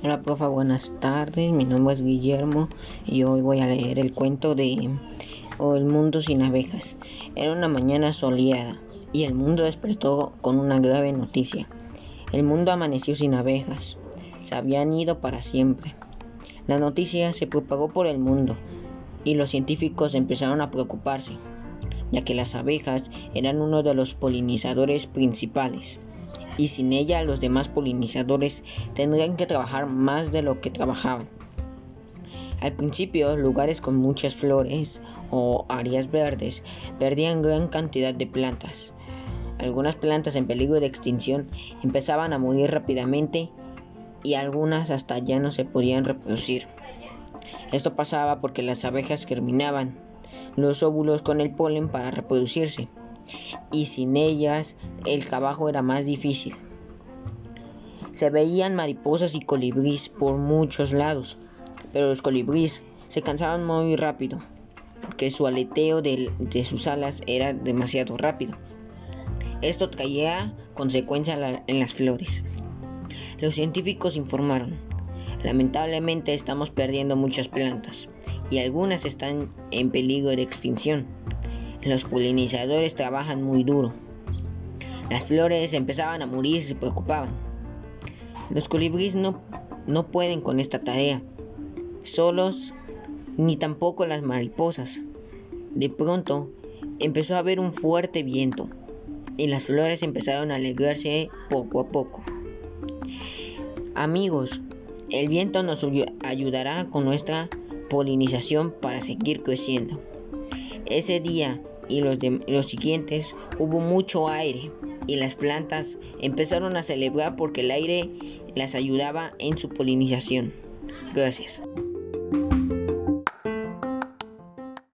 Hola, profa, buenas tardes. Mi nombre es Guillermo y hoy voy a leer el cuento de El mundo sin abejas. Era una mañana soleada y el mundo despertó con una grave noticia. El mundo amaneció sin abejas. Se habían ido para siempre. La noticia se propagó por el mundo y los científicos empezaron a preocuparse, ya que las abejas eran uno de los polinizadores principales y sin ella los demás polinizadores tendrían que trabajar más de lo que trabajaban. Al principio, lugares con muchas flores o áreas verdes perdían gran cantidad de plantas. Algunas plantas en peligro de extinción empezaban a morir rápidamente y algunas hasta ya no se podían reproducir. Esto pasaba porque las abejas germinaban los óvulos con el polen para reproducirse y sin ellas el trabajo era más difícil. Se veían mariposas y colibríes por muchos lados, pero los colibríes se cansaban muy rápido, porque su aleteo de, sus alas era demasiado rápido. Esto traía consecuencias en las flores. Los científicos informaron, lamentablemente estamos perdiendo muchas plantas y algunas están en peligro de extinción. Los polinizadores trabajan muy duro. Las flores empezaban a morir y se preocupaban. Los colibríes no, no pueden con esta tarea, solos, ni tampoco las mariposas. De pronto empezó a haber un fuerte viento y las flores empezaron a alegrarse poco a poco. Amigos, el viento nos ayudará con nuestra polinización para seguir creciendo. Ese día y los, los siguientes hubo mucho aire y las plantas empezaron a celebrar porque el aire las ayudaba en su polinización. Gracias.